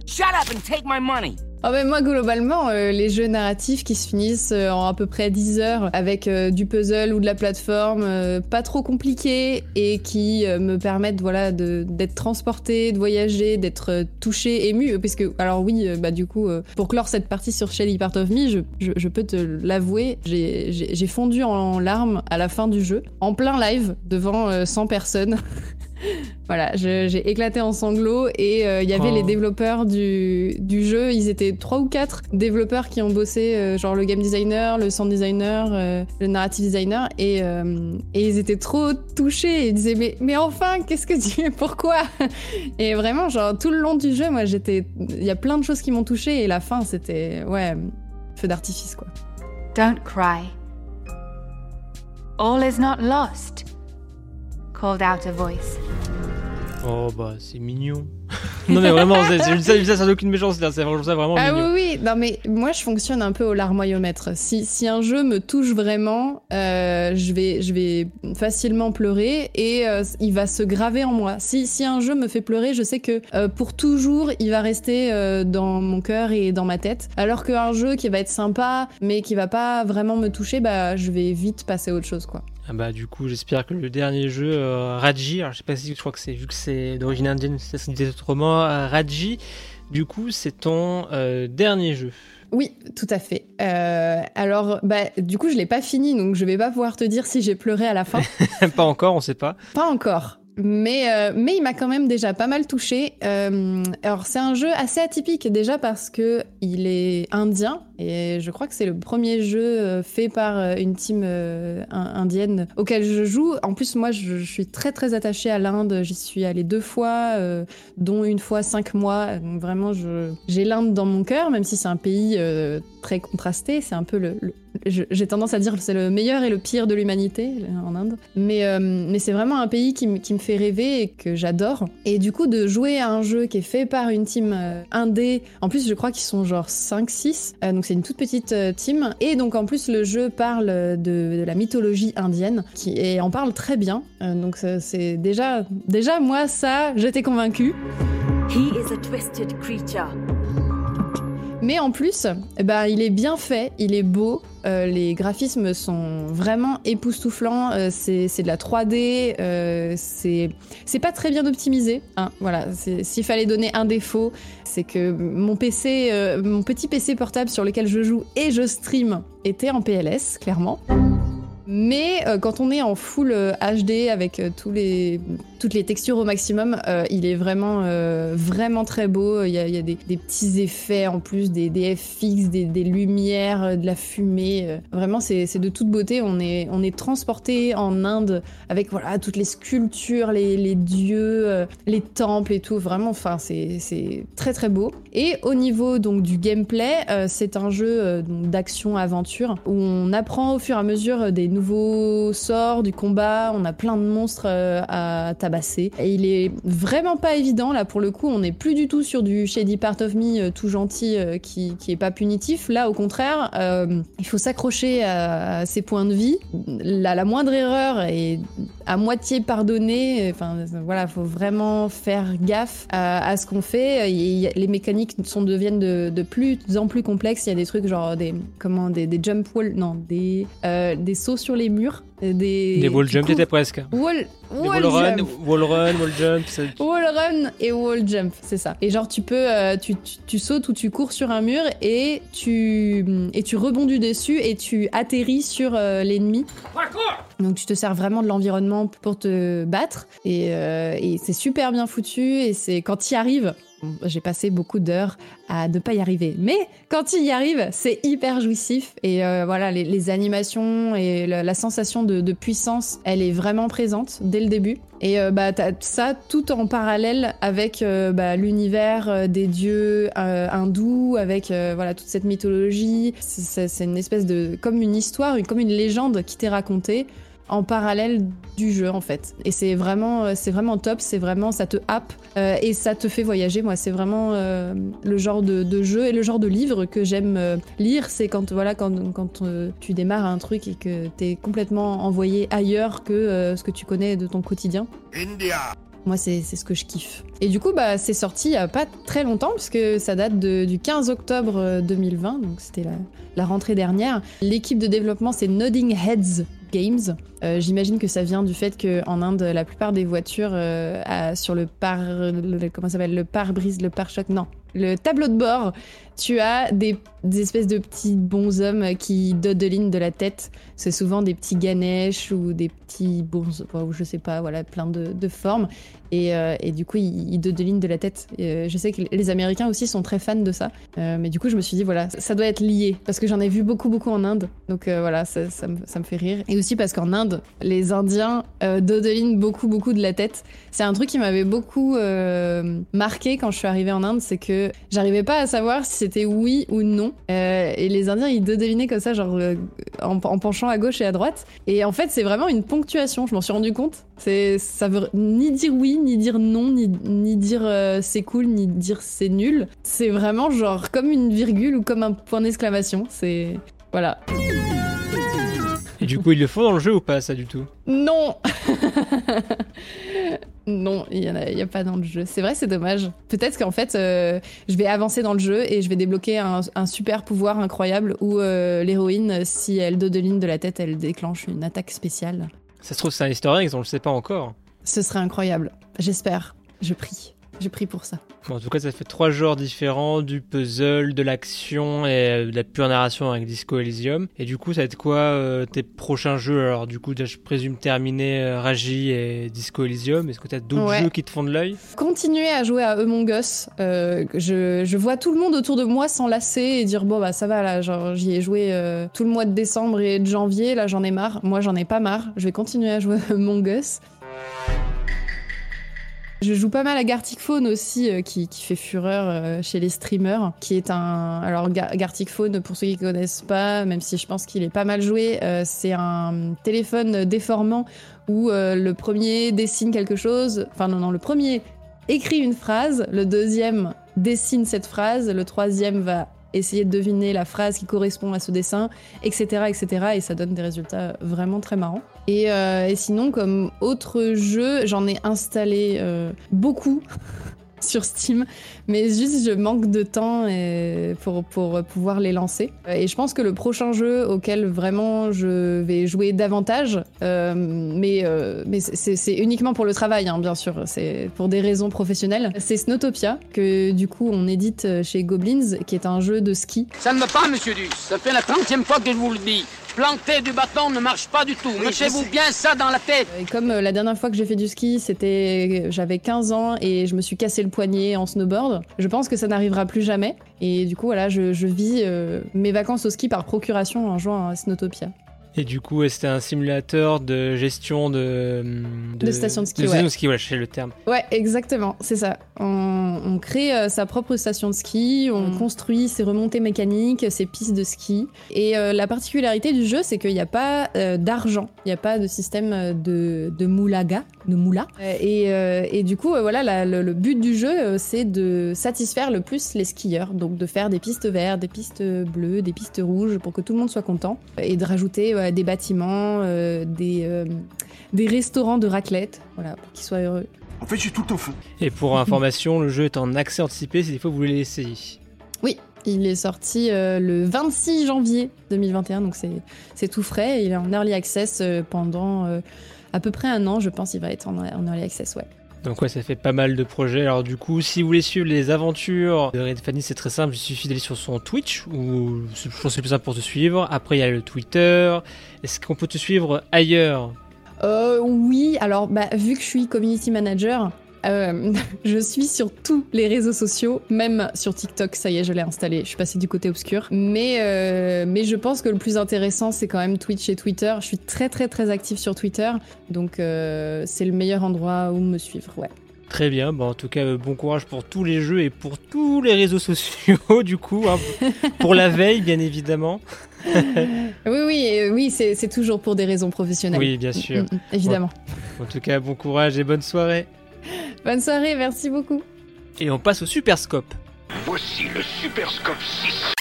Shut up and take my money. Ah ben moi globalement euh, les jeux narratifs qui se finissent euh, en à peu près 10 heures avec euh, du puzzle ou de la plateforme euh, pas trop compliqué et qui me permettent voilà d'être transporté, de voyager, d'être touché, ému parce que alors oui bah du coup pour clore cette partie sur Shelly Part of Me, je, je, je peux te l'avouer, j'ai fondu en larmes à la fin du jeu en plein live devant euh, 100 personnes. Voilà, j'ai éclaté en sanglots et euh, il y avait Oh. les développeurs du, du jeu, ils étaient trois ou quatre développeurs qui ont bossé, euh, genre le game designer, le sound designer, euh, le narrative designer, et, euh, et ils étaient trop touchés. Ils disaient mais, mais enfin, qu'est-ce que tu... Pourquoi? Et vraiment, genre tout le long du jeu, moi j'étais... Il y a plein de choses qui m'ont touché et la fin, c'était... Ouais, feu d'artifice quoi. Don't cry. All is not lost, called out a voice. Oh bah c'est mignon. non mais vraiment, c'est ça, n'a aucune méchanceté, c'est vraiment ça vraiment ah, mignon. oui, oui, non mais moi je fonctionne un peu au larmoyomètre. Si, si un jeu me touche vraiment, euh, je, vais, je vais facilement pleurer et euh, il va se graver en moi. Si, si un jeu me fait pleurer, je sais que euh, pour toujours il va rester euh, dans mon cœur et dans ma tête. Alors qu'un jeu qui va être sympa mais qui va pas vraiment me toucher, bah je vais vite passer à autre chose quoi. Ah bah du coup j'espère que le dernier jeu euh, Raji, alors je sais pas si je crois que c'est vu que c'est d'origine indienne, ça se dit autrement, Raji, du coup c'est ton euh, dernier jeu. Oui, tout à fait. Euh, alors, bah, du coup, je l'ai pas fini, donc je vais pas pouvoir te dire si j'ai pleuré à la fin. pas encore, on sait pas. Pas encore. Mais, euh, mais il m'a quand même déjà pas mal touché. Euh, alors c'est un jeu assez atypique déjà parce que il est indien et je crois que c'est le premier jeu euh, fait par euh, une team euh, indienne auquel je joue. En plus moi je, suis très très attachée à l'Inde. J'y suis allée deux fois, dont une fois cinq mois. Donc vraiment j'ai l'Inde dans mon cœur, même si c'est un pays très contrasté. C'est un peu le, j'ai tendance à dire que c'est le meilleur et le pire de l'humanité en Inde. Mais, mais c'est vraiment un pays qui, me- fait rêver et que j'adore. Et du coup, de jouer à un jeu qui est fait par une team indé, en plus, je crois qu'ils sont genre 5-6, euh, donc c'est une toute petite euh, team. Et donc, en plus, le jeu parle de, la mythologie indienne qui, et en parle très bien. Euh, donc, c'est déjà, déjà, moi, ça, j'étais convaincue. Mais en plus, ben, il est bien fait, il est beau, euh, les graphismes sont vraiment époustouflants, euh, c'est de la 3D, euh, c'est pas très bien optimisé. Hein, voilà, s'il fallait donner un défaut, c'est que mon PC, mon petit PC portable sur lequel je joue et je stream était en PLS, clairement. Mais euh, quand on est en full euh, HD avec euh, tous les, toutes les textures au maximum, euh, il est vraiment, euh, vraiment très beau. Il y a, des, petits effets en plus, des, FX, des, lumières, euh, de la fumée. euh. Vraiment, c'est de toute beauté. On est, transporté en Inde avec voilà toutes les sculptures, les, dieux, euh, les temples et tout. Vraiment, c'est très très beau. Et au niveau donc du gameplay, euh, c'est un jeu euh, d'action-aventure où on apprend au fur et à mesure des nouveaux sorts, du combat. On a plein de monstres euh, à tabasser. Et il est vraiment pas évident là pour le coup. On n'est plus du tout sur du Shady Part of Me euh, tout gentil euh, qui, qui est pas punitif. Là, au contraire, il faut s'accrocher à, ses points de vie. La, moindre erreur est à moitié pardonnée. Enfin, voilà, faut vraiment faire gaffe à, ce qu'on fait. Les mécaniques sont deviennent de, de plus en plus complexes. Il y a des trucs genre des comment des, des jump walls, non, des euh, des sauts sur les murs, des Des wall jump, t'étais presque. Wall, run, wall run, wall jump, Wall run et wall jump, c'est ça. Et genre tu peux, euh, tu, tu, tu sautes ou tu cours sur un mur et tu et tu rebondis dessus et tu atterris sur euh, l'ennemi. Donc tu te sers vraiment de l'environnement pour te battre et, euh, et c'est super bien foutu et c'est quand tu y arrives. J'ai passé beaucoup d'heures à ne pas y arriver, mais quand tu y arrives, c'est hyper jouissif et euh, voilà les, animations et la, sensation de, puissance, elle est vraiment présente dès le début. Et euh, bah t'as ça tout en parallèle avec euh, bah, l'univers des dieux hindous, avec voilà toute cette mythologie. C'est- une espèce de comme une histoire, comme une légende qui t'est racontée en parallèle du jeu en fait. Et c'est vraiment, euh, c'est vraiment top, c'est vraiment, ça te happe euh, et ça te fait voyager. Moi, c'est vraiment euh, le genre de, de jeu et le genre de livre que j'aime euh, lire. C'est quand voilà, quand, quand tu démarres un truc et que t'es complètement envoyé ailleurs que ce que tu connais de ton quotidien. India. Moi, c'est ce que je kiffe. Et du coup, bah, c'est sorti il y a pas très longtemps, puisque ça date de- du 15 octobre euh, 2020, donc c'était la, la rentrée dernière. L'équipe de développement, c'est Nodding Heads Games. Euh, J'imagine que ça vient du fait qu'en Inde, la plupart des voitures euh, sur le par... Le pare-brise, le pare-choc, non. Le tableau de bord, tu as des, espèces de petits bonshommes qui dodelinent de la tête. C'est souvent des petits Ganesh ou des petits bons, ou je sais pas, voilà, plein de, formes. Et, euh, et du coup, ils, ils dodelinent de la tête. Euh, je sais que les Américains aussi sont très fans de ça. Euh, mais du coup, je me suis dit, voilà, ça doit être lié. Parce que j'en ai vu beaucoup, beaucoup en Inde. Donc voilà, ça, me, fait rire. Et aussi parce qu'en Inde, les Indiens dodelinent beaucoup, beaucoup de la tête. C'est un truc qui m'avait beaucoup marqué quand je suis arrivée en Inde, c'est que j'arrivais pas à savoir si c'était oui ou non. Euh, et les Indiens, ils devinaient comme ça, genre euh, en, en, penchant à gauche et à droite. Et en fait, c'est vraiment une ponctuation, je m'en suis rendu compte. C'est, ça veut ni dire oui, ni dire non, ni, ni dire euh, c'est cool, ni dire c'est nul. C'est vraiment genre comme une virgule ou comme un point d'exclamation. C'est. Voilà. Et du coup, ils le font dans le jeu ou pas, ça du tout? Non Non, il n'y a, a, pas dans le jeu. C'est vrai, c'est dommage. Peut-être qu'en fait, euh, je vais avancer dans le jeu et je vais débloquer un, un super pouvoir incroyable où euh, l'héroïne, si elle dodeline de la tête, elle déclenche une attaque spéciale. Ça se trouve, c'est un egg, on le sait pas encore. Ce serait incroyable. J'espère. Je prie. Je prie pour ça. Bon, en tout cas, ça fait trois genres différents du puzzle, de l'action et de la pure narration avec Disco Elysium. Et du coup, ça va être quoi euh, tes prochains jeux? Alors, du coup, je présume terminer euh, Raji et Disco Elysium. Est-ce que tu as d'autres Ouais. jeux qui te font de l'œil? Continuer à jouer à Among Us. Euh, je, je vois tout le monde autour de moi s'enlacer et dire bon bah ça va là, genre j'y ai joué euh, tout le mois de décembre et de janvier, là j'en ai marre. Moi j'en ai pas marre. Je vais continuer à jouer à Among Us. Je joue pas mal à Gartic Phone aussi, euh, qui, qui fait fureur euh, chez les streamers, qui est un... Alors Ga- Gartic Phone, pour ceux qui connaissent pas, même si je pense qu'il est pas mal joué, euh, c'est un téléphone déformant où le premier dessine quelque chose, enfin non, non, le premier écrit une phrase, le deuxième dessine cette phrase, le troisième va essayer de deviner la phrase qui correspond à ce dessin, etc., etc. Et ça donne des résultats vraiment très marrants. Et, euh, et sinon, comme autre jeu, j'en ai installé euh, beaucoup sur Steam, mais juste je manque de temps pour, pour pouvoir les lancer. Et je pense que le prochain jeu auquel vraiment je vais jouer davantage, euh, mais, mais c'est uniquement pour le travail, hein, bien sûr, c'est pour des raisons professionnelles, c'est Snowtopia, que du coup on édite chez Goblins, qui est un jeu de ski. Ça ne va pas, monsieur Duss. Ça fait la trentième fois que je vous le dis. Planter du bâton ne marche pas du tout. Mettez-vous bien ça dans la tête. Et comme euh, la dernière fois que j'ai fait du ski, c'était j'avais 15 ans et je me suis cassé le poignet en snowboard, je pense que ça n'arrivera plus jamais. Et du coup, voilà, je, je vis euh, mes vacances au ski par procuration en jouant à Snowtopia. Et du coup, c'était un simulateur de gestion de... De station de ski, de station ouais. de ski, voilà, je sais le terme. Ouais, exactement, c'est ça. On, on crée euh, sa propre station de ski, on construit ses remontées mécaniques, ses pistes de ski. Et euh, la particularité du jeu, c'est qu'il n'y a pas euh, d'argent, il n'y a pas de système de, de moulaga, de moula. Et, euh, et du coup, euh, voilà, la- le, le but du jeu, euh, c'est de satisfaire le plus les skieurs. Donc de faire des pistes vertes, des pistes bleues, des pistes rouges pour que tout le monde soit content. Et de rajouter des bâtiments, euh, des, euh, des restaurants de raclette, voilà, pour qu'ils soient heureux. En fait, j'ai tout au fond. Et pour information, le jeu est en accès anticipé si des fois vous voulez l'essayer. Oui, il est sorti euh, le 26 janvier 2021, donc c'est c'est tout frais. Il est en early access euh, pendant euh, à peu près un an, je pense. Il va être en, en early access, ouais. Donc ouais, ça fait pas mal de projets. Alors du coup, si vous voulez suivre les aventures de Red Fanny, c'est très simple. Il suffit d'aller sur son Twitch, ou je pense que c'est plus simple pour te suivre. Après, il y a le Twitter. Est-ce qu'on peut te suivre ailleurs? Euh, oui, alors bah, vu que je suis community manager, euh, je suis sur tous les réseaux sociaux, même sur TikTok, ça y est, je l'ai installé, je suis passée du côté obscur. Mais, euh, mais je pense que le plus intéressant, c'est quand même Twitch et Twitter. Je suis très très très active sur Twitter, donc euh, c'est le meilleur endroit où me suivre, ouais. Très bien. Bon, en tout cas, bon courage pour tous les jeux et pour tous les réseaux sociaux, du coup. hein. pour la veille, bien évidemment. Oui, oui, oui, c'est c'est toujours pour des raisons professionnelles. Oui, bien sûr. Mm, mm, évidemment. En tout cas, bon courage et bonne soirée. Bonne soirée, merci beaucoup. Et on passe au Super Scope. Voici le Super Scope 6.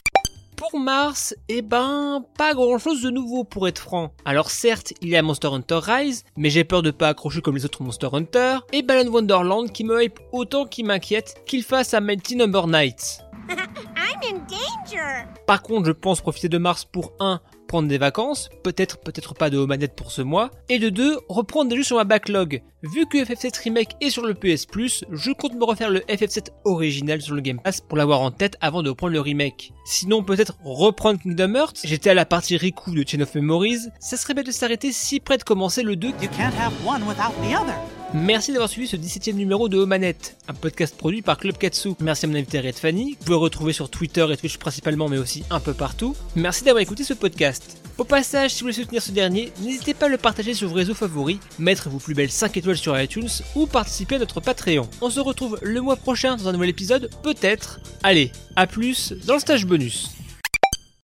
Pour Mars, eh ben, pas grand chose de nouveau pour être franc. Alors certes, il y a Monster Hunter Rise, mais j'ai peur de pas accrocher comme les autres Monster Hunter, et Balan Wonderland qui me hype autant qu'il m'inquiète qu'il fasse un Mighty Number Night. I'm in danger. Par contre, je pense profiter de Mars pour 1. Prendre des vacances, peut-être, peut-être pas de manette pour ce mois, et de 2. Reprendre des jeux sur ma backlog. Vu que FF7 Remake est sur le PS Plus, je compte me refaire le FF7 original sur le Game Pass pour l'avoir en tête avant de reprendre le remake. Sinon, peut-être reprendre Kingdom Hearts, j'étais à la partie Riku de Chain of Memories, ça serait bête de s'arrêter si près de commencer le 2. You can't have one without the other. Merci d'avoir suivi ce 17 e numéro de Omanette, un podcast produit par Club Katsu. Merci à mon invité Red Fanny, vous pouvez retrouver sur Twitter et Twitch principalement, mais aussi un peu partout. Merci d'avoir écouté ce podcast. Au passage, si vous voulez soutenir ce dernier, n'hésitez pas à le partager sur vos réseaux favoris, mettre vos plus belles 5 étoiles sur iTunes ou participer à notre Patreon. On se retrouve le mois prochain dans un nouvel épisode, peut-être. Allez, à plus dans le stage bonus.